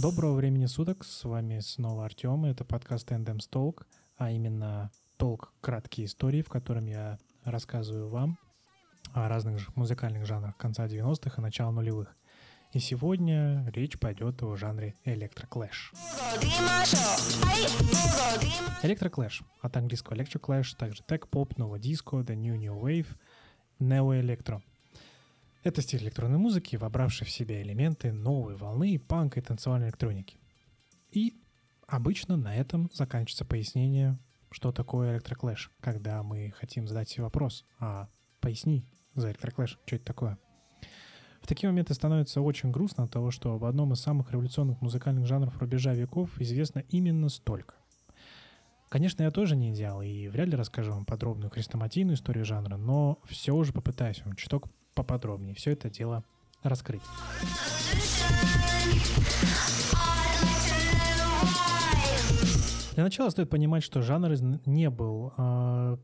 Доброго времени суток, с вами снова Артем, это подкаст Endem's Talk, а именно толк краткие истории, в котором я рассказываю вам о разных музыкальных жанрах конца 90-х и начала нулевых. И сегодня речь пойдет о жанре электроклэш. Электроклэш, от английского electroclash, также tech-pop, nu-disco, the new new wave, neo-electro. Это стиль электронной музыки, вобравший в себя элементы новой волны панка и танцевальной электроники. И обычно на этом заканчивается пояснение, что такое электроклэш, когда мы хотим задать себе вопрос, а поясни за электроклэш, что это такое. В такие моменты становится очень грустно от того, что в одном из самых революционных музыкальных жанров рубежа веков известно именно столько. Конечно, я тоже не идеал и вряд ли расскажу вам подробную хрестоматийную историю жанра, но все же попытаюсь вам чуток поподробнее все это дело раскрыть. Для начала стоит понимать, что жанр не был э,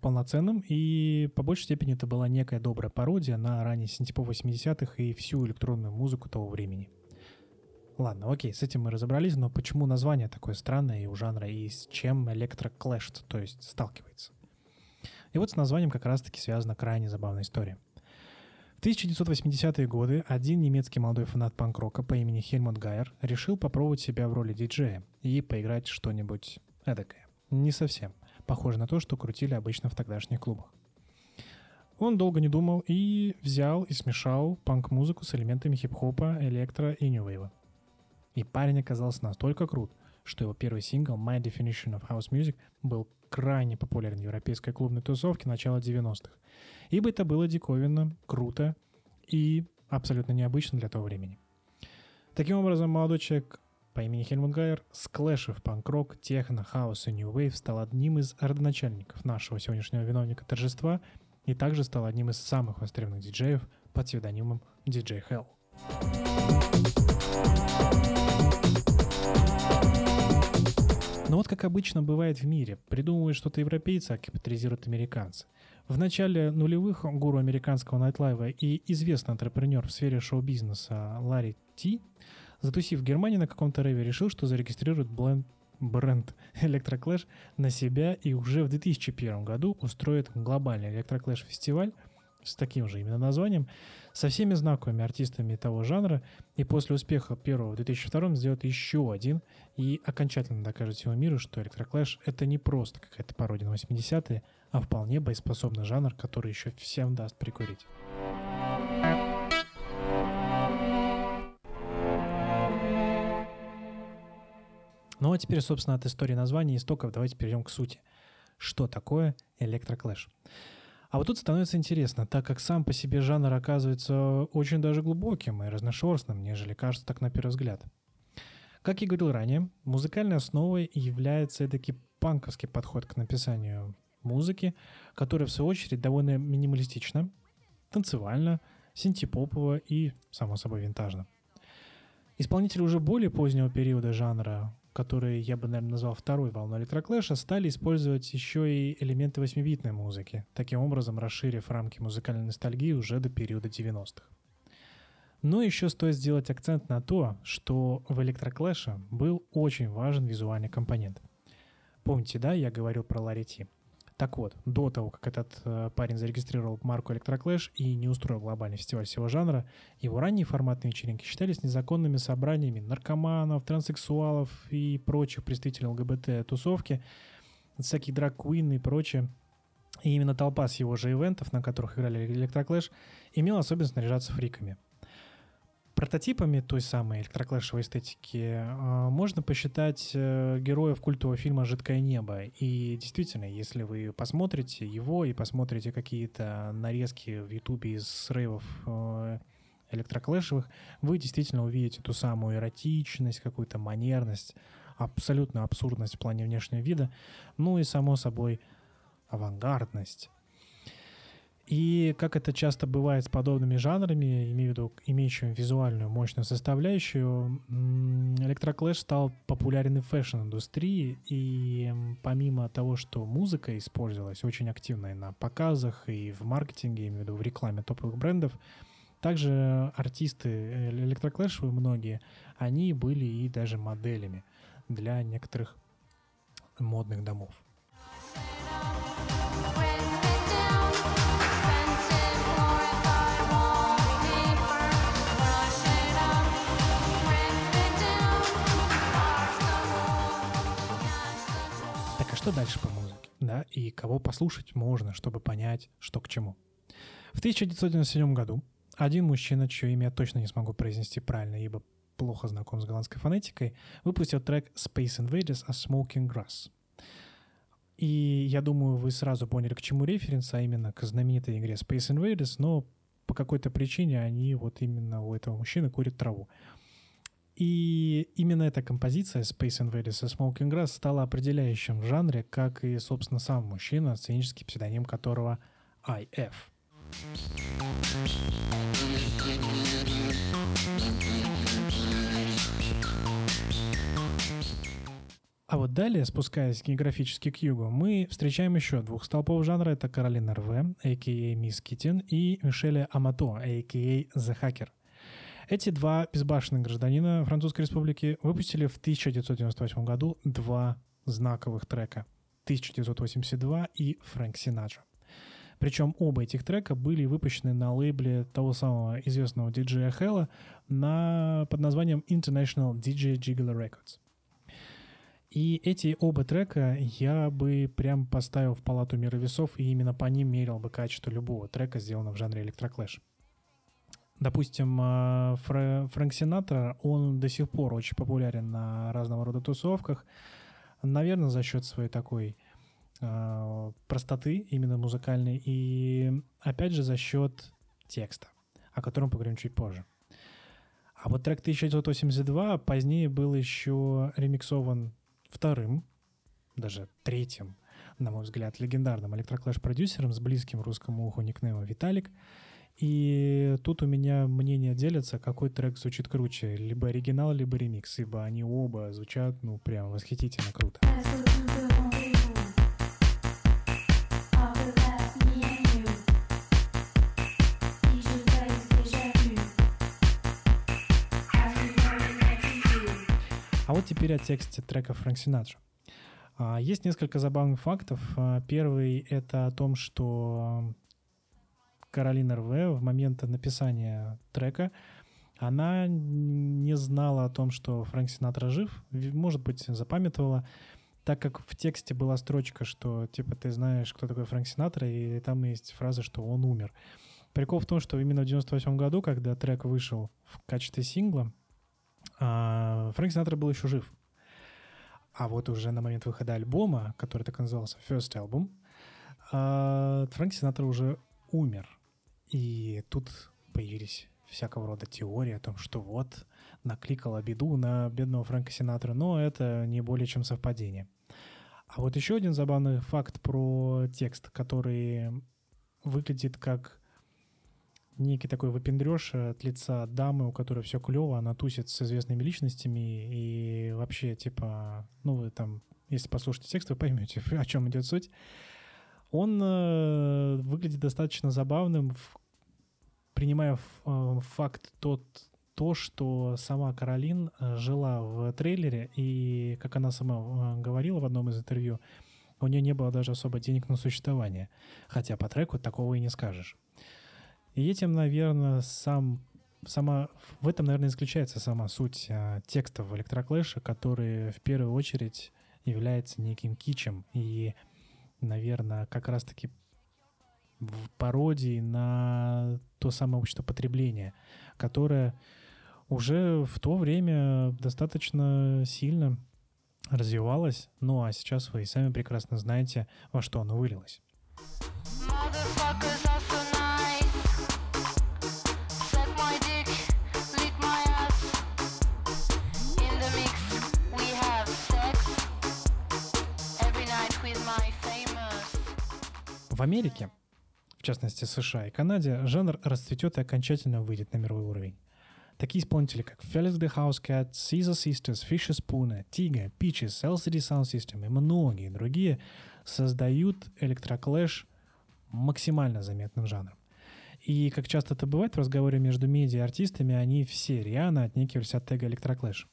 полноценным, и по большей степени это была некая добрая пародия на ранее синтепов 80-х и всю электронную музыку того времени. Ладно, окей, с этим мы разобрались, но почему название такое странное и у жанра, и с чем электроклэш, то есть сталкивается? И вот с названием как раз-таки связана крайне забавная история. В 1980-е годы один немецкий молодой фанат панк-рока по имени Хельмут Гайер решил попробовать себя в роли диджея и поиграть что-нибудь эдакое. Не совсем. Похоже на то, что крутили обычно в тогдашних клубах. Он долго не думал и взял и смешал панк-музыку с элементами хип-хопа, электро и нью-вейва. И парень оказался настолько крут, что его первый сингл My Definition of House Music был крайне популярен в европейской клубной тусовке начала 90-х. Ибо это было диковинно, круто и абсолютно необычно для того времени. Таким образом, молодой человек по имени Хельмут Гайер, склэшив панк-рок, техно, хаос и нью вейв стал одним из родоначальников нашего сегодняшнего виновника торжества и также стал одним из самых востребованных диджеев под псевдонимом DJ Hell. Вот как обычно бывает в мире, придумывают что-то европейцы, а капитализируют американцы. В начале нулевых гуру американского найтлайва и известный антрепренер в сфере шоу-бизнеса Ларри Ти, затусив в Германии на каком-то рейве, решил, что зарегистрирует бленд бренд Electroclash на себя и уже в 2001 году устроит глобальный Electroclash фестиваль с таким же именно названием, со всеми знаковыми артистами того жанра, и после успеха первого в 2002 сделает еще один и окончательно докажет всему миру, что Electroclash это не просто какая-то пародия на 80-е, а вполне боеспособный жанр, который еще всем даст прикурить. Ну а теперь, собственно, от истории названия и истоков давайте перейдем к сути. Что такое электроклэш? А вот тут становится интересно, так как сам по себе жанр оказывается очень даже глубоким и разношерстным, нежели кажется так на первый взгляд. Как я говорил ранее, музыкальной основой является таки панковский подход к написанию музыки, которая в свою очередь довольно минималистична, танцевальна, синтепопово и, само собой, винтажно. Исполнители уже более позднего периода жанра, которые я бы, наверное, назвал второй волной электроклэша, стали использовать еще и элементы 8-битной музыки, таким образом расширив рамки музыкальной ностальгии уже до периода 90-х. Но еще стоит сделать акцент на то, что в электроклэше был очень важен визуальный компонент. Помните, да, я говорил про Ларити? Так вот, до того, как этот э, парень зарегистрировал марку Electroclash и не устроил глобальный фестиваль всего жанра, его ранние форматные вечеринки считались незаконными собраниями наркоманов, транссексуалов и прочих представителей ЛГБТ-тусовки, всяких драг-куин и прочее. И именно толпа с его же ивентов, на которых играли Electroclash, имела особенность наряжаться фриками – Прототипами той самой электроклэшевой эстетики э, можно посчитать э, героев культового фильма «Жидкое небо». И действительно, если вы посмотрите его и посмотрите какие-то нарезки в Ютубе из рейвов э, электроклэшевых, вы действительно увидите ту самую эротичность, какую-то манерность, абсолютную абсурдность в плане внешнего вида, ну и, само собой, авангардность. И как это часто бывает с подобными жанрами, имею в виду имеющими визуальную мощную составляющую, электроклэш стал популярен и в фэшн-индустрии, и помимо того, что музыка использовалась очень активно и на показах, и в маркетинге, имею в виду в рекламе топовых брендов, Также артисты электроклэшевые многие, они были и даже моделями для некоторых модных домов. Что дальше по музыке? Да, и кого послушать можно, чтобы понять, что к чему. В 1997 году один мужчина, чье имя я точно не смогу произнести правильно, ибо плохо знаком с голландской фонетикой, выпустил трек Space Invaders A Smoking Grass. И я думаю, вы сразу поняли, к чему референс, а именно к знаменитой игре Space Invaders, но по какой-то причине они вот именно у этого мужчины курят траву. И именно эта композиция Space Invaders и Smoking Grass стала определяющим в жанре, как и, собственно, сам мужчина, сценический псевдоним которого IF. А вот далее, спускаясь географически к югу, мы встречаем еще двух столпов жанра. Это Каролина Рве, а.к.а. Мисс Китин, и Мишеля Амато, а.к.а. The Hacker. Эти два безбашенных гражданина Французской Республики выпустили в 1998 году два знаковых трека 1982 и Фрэнк Синаджа. Причем оба этих трека были выпущены на лейбле того самого известного диджея Хэлла на, под названием International DJ Jiggler Records. И эти оба трека я бы прям поставил в палату мира весов, и именно по ним мерил бы качество любого трека, сделанного в жанре электроклэш. Допустим, э, Фрэнк Синатра, он до сих пор очень популярен на разного рода тусовках, наверное, за счет своей такой э, простоты именно музыкальной, и опять же за счет текста, о котором поговорим чуть позже. А вот трек 1982 позднее был еще ремиксован вторым, даже третьим, на мой взгляд, легендарным электроклэш-продюсером с близким русскому уху никнеймом Виталик. И тут у меня мнение делятся, какой трек звучит круче, либо оригинал, либо ремикс, ибо они оба звучат, ну, прям восхитительно круто. А вот теперь о тексте трека Фрэнк Синаджа. Есть несколько забавных фактов. А, первый — это о том, что Каролина РВ в момент написания трека она не знала о том, что Фрэнк Синатра жив, может быть, запамятовала, так как в тексте была строчка, что, типа, ты знаешь, кто такой Фрэнк Синатра, и там есть фраза, что он умер. Прикол в том, что именно в 98 году, когда трек вышел в качестве сингла, а, Фрэнк Синатра был еще жив. А вот уже на момент выхода альбома, который так назывался First Album, а, Фрэнк Синатра уже умер. И тут появились всякого рода теории о том, что вот накликала беду на бедного Фрэнка Синатра, но это не более чем совпадение. А вот еще один забавный факт про текст, который выглядит как некий такой выпендреж от лица дамы, у которой все клево, она тусит с известными личностями, и вообще, типа, ну, вы там, если послушаете текст, вы поймете, о чем идет суть. Он э, выглядит достаточно забавным, в, принимая э, факт тот, то, что сама Каролин э, жила в трейлере, и, как она сама э, говорила в одном из интервью, у нее не было даже особо денег на существование. Хотя по треку такого и не скажешь. И этим, наверное, сам, сама, в этом, наверное, заключается сама суть а, текстов электроклэша, который в первую очередь является неким кичем и, наверное, как раз-таки в пародии на то самое общество потребления, которое уже в то время достаточно сильно развивалось, ну а сейчас вы и сами прекрасно знаете, во что оно вылилось. В Америке, частности США и Канаде, жанр расцветет и окончательно выйдет на мировой уровень. Такие исполнители, как Felix da Housecat, Scissor Sisters, Fischerspooner, Tiga, Peaches, LCD Soundsystem и многие другие создают электроклэш максимально заметным жанром. И, как часто это бывает в разговоре между медиа и артистами, они все рьяно отнекивались от тега «Электроклэш».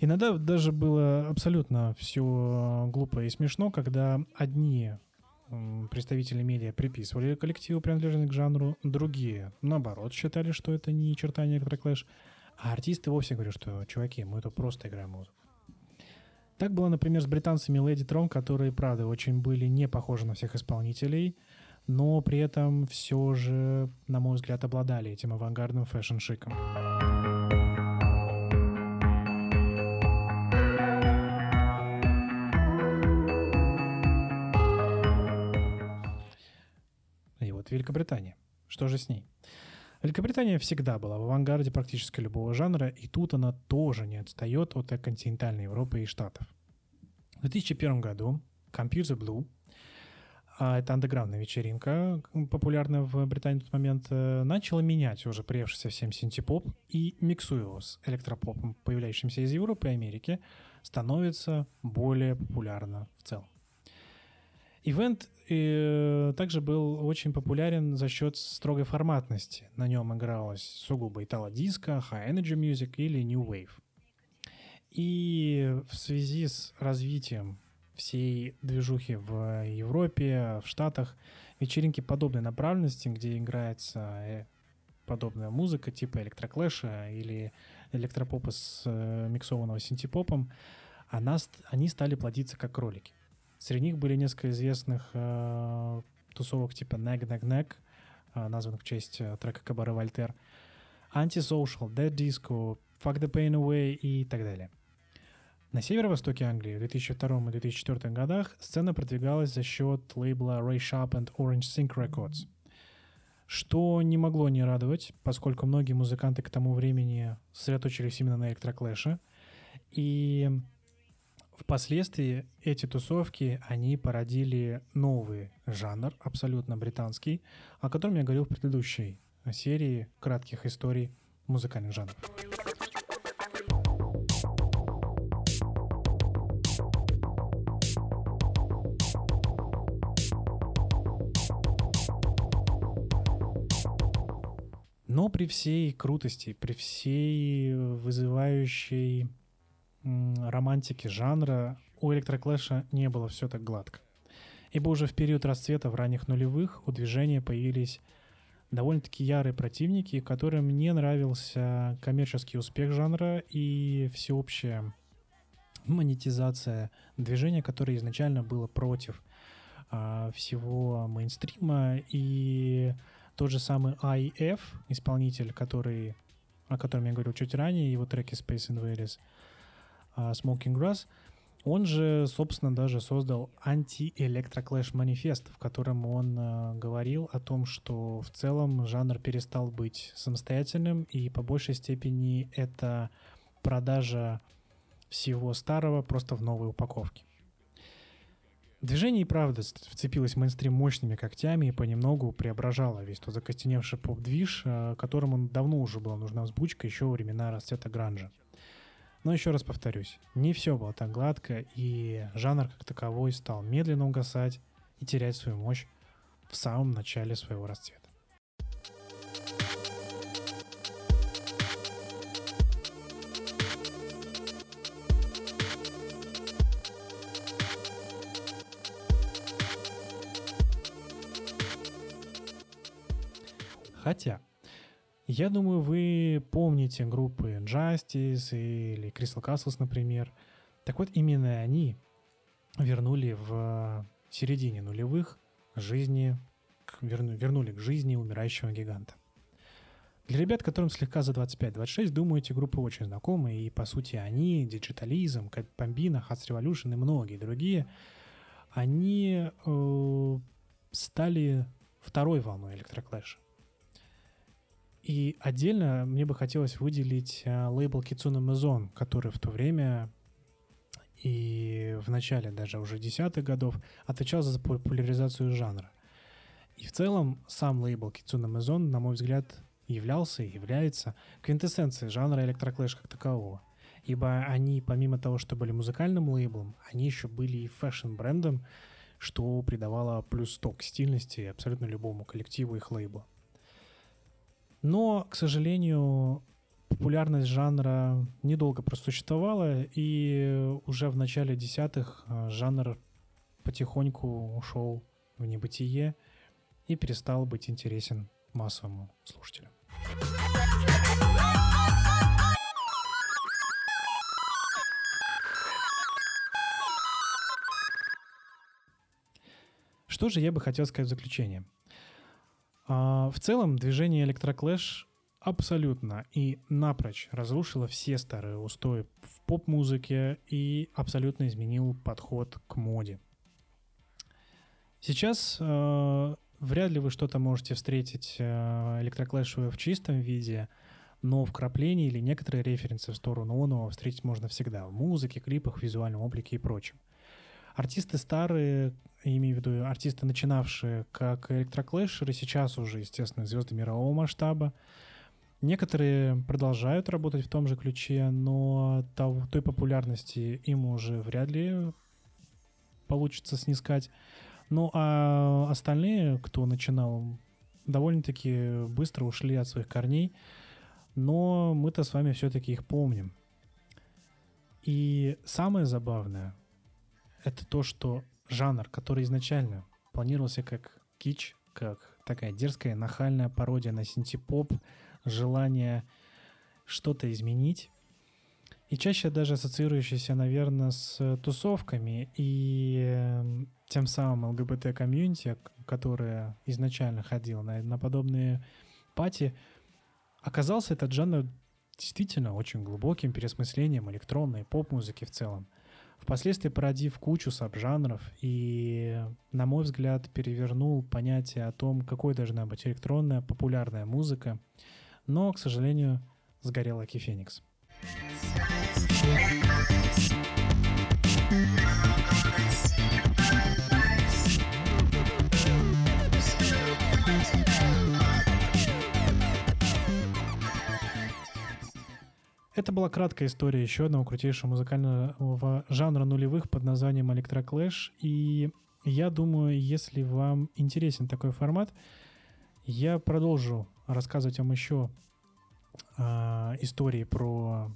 Иногда даже было абсолютно все глупо и смешно, когда одни представители медиа приписывали коллективу, принадлежность к жанру, другие, наоборот, считали, что это ни черта не электроклэш, а артисты вовсе говорят, что, чуваки, мы это просто играем музыку. Так было, например, с британцами Lady Tron, которые, правда, очень были не похожи на всех исполнителей, но при этом все же, на мой взгляд, обладали этим авангардным фэшн-шиком. Вот Великобритания. Что же с ней? Великобритания всегда была в авангарде практически любого жанра, и тут она тоже не отстает от континентальной Европы и Штатов. В 2001 году Computer Blue, а это андеграундная вечеринка, популярная в Британии в тот момент, э, начала менять уже приевшийся всем синтепоп и миксуя его с электропопом, появляющимся из Европы и Америки, становится более популярна в целом. Ивент э, также был очень популярен за счет строгой форматности. На нем игралось сугубо итало-диско, high energy music или new wave. И в связи с развитием всей движухи в Европе, в Штатах, вечеринки подобной направленности, где играется э, подобная музыка типа электроклэша или электропопа с э, миксованного синтепопом, она, они стали плодиться как кролики. Среди них были несколько известных э, тусовок типа Nag Nag Nag, э, названных в честь э, трека Кабары Вольтер, Antisocial, Dead Disco, Fuck the Pain Away и так далее. На северо-востоке Англии в 2002 и 2004 годах сцена продвигалась за счет лейбла Ray Sharp and Orange Sync Records, что не могло не радовать, поскольку многие музыканты к тому времени сосредоточились именно на электроклэше, и Впоследствии эти тусовки, они породили новый жанр, абсолютно британский, о котором я говорил в предыдущей серии кратких историй музыкальных жанров. Но при всей крутости, при всей вызывающей романтики жанра у электроклэша не было все так гладко. Ибо уже в период расцвета в ранних нулевых у движения появились довольно-таки ярые противники, которым не нравился коммерческий успех жанра и всеобщая монетизация движения, которое изначально было против а, всего мейнстрима. И тот же самый I-F, исполнитель, который, о котором я говорил чуть ранее, его треки Space Invaders — а, Smoking Grass, он же, собственно, даже создал анти-электроклэш манифест, в котором он э, говорил о том, что в целом жанр перестал быть самостоятельным, и по большей степени это продажа всего старого просто в новой упаковке. Движение и правда вцепилось в мейнстрим мощными когтями и понемногу преображало весь тот закостеневший поп-движ, которому давно уже была нужна взбучка еще во времена расцвета гранжа. Но еще раз повторюсь, не все было так гладко, и жанр как таковой стал медленно угасать и терять свою мощь в самом начале своего расцвета. Хотя я думаю, вы помните группы Justice или Crystal Castles, например. Так вот, именно они вернули в середине нулевых жизни, вернули к жизни умирающего гиганта. Для ребят, которым слегка за 25-26, думаю, эти группы очень знакомы, и, по сути, они, Digitalism, Pambina, Hats Revolution и многие другие, они э, стали второй волной электроклэша. И отдельно мне бы хотелось выделить э, лейбл Kitsune Maison, который в то время и в начале даже уже десятых годов отвечал за популяризацию жанра. И в целом сам лейбл Kitsune Maison, на мой взгляд, являлся и является квинтэссенцией жанра электроклэш как такового. Ибо они, помимо того, что были музыкальным лейблом, они еще были и фэшн-брендом, что придавало плюс 100 к стильности абсолютно любому коллективу их лейбла. Но, к сожалению, популярность жанра недолго просуществовала, и уже в начале десятых э, жанр потихоньку ушел в небытие и перестал быть интересен массовому слушателю. Что же я бы хотел сказать в заключение? А, в целом, движение Electroclash абсолютно и напрочь разрушило все старые устои в поп-музыке и абсолютно изменил подход к моде. Сейчас э, вряд ли вы что-то можете встретить э, электроклэшевое в чистом виде, но вкрапления или некоторые референсы в сторону оного встретить можно всегда в музыке, клипах, визуальном облике и прочем. Артисты старые, имею в виду артисты, начинавшие как электроклэшеры, сейчас уже, естественно, звезды мирового масштаба. Некоторые продолжают работать в том же ключе, но той популярности им уже вряд ли получится снискать. Ну а остальные, кто начинал, довольно-таки быстро ушли от своих корней, но мы-то с вами все-таки их помним. И самое забавное — это то, что жанр, который изначально планировался как кич, как такая дерзкая, нахальная пародия на синтепоп, желание что-то изменить, и чаще даже ассоциирующийся, наверное, с тусовками и эм, тем самым ЛГБТ-комьюнити, которое изначально ходило на, на подобные пати, оказался этот жанр действительно очень глубоким переосмыслением электронной поп-музыки в целом впоследствии породив кучу сабжанров и, на мой взгляд, перевернул понятие о том, какой должна быть электронная популярная музыка, но, к сожалению, сгорел Аки Феникс. Это была краткая история еще одного крутейшего музыкального жанра нулевых под названием ElectroClash. И я думаю, если вам интересен такой формат, я продолжу рассказывать вам еще э, истории про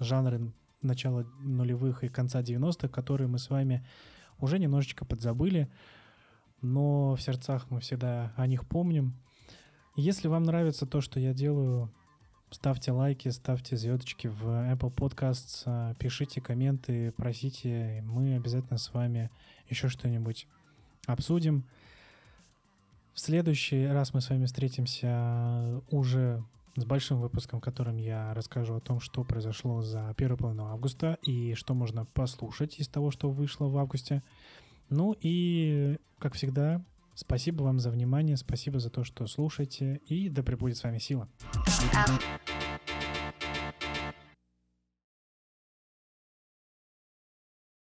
жанры начала нулевых и конца 90-х, которые мы с вами уже немножечко подзабыли, но в сердцах мы всегда о них помним. Если вам нравится то, что я делаю, Ставьте лайки, ставьте звездочки в Apple Podcasts, а, пишите комменты, просите. Мы обязательно с вами еще что-нибудь обсудим. В следующий раз мы с вами встретимся уже с большим выпуском, в котором я расскажу о том, что произошло за первую половину августа и что можно послушать из того, что вышло в августе. Ну и, как всегда, Спасибо вам за внимание, спасибо за то, что слушаете, и да пребудет с вами сила. out.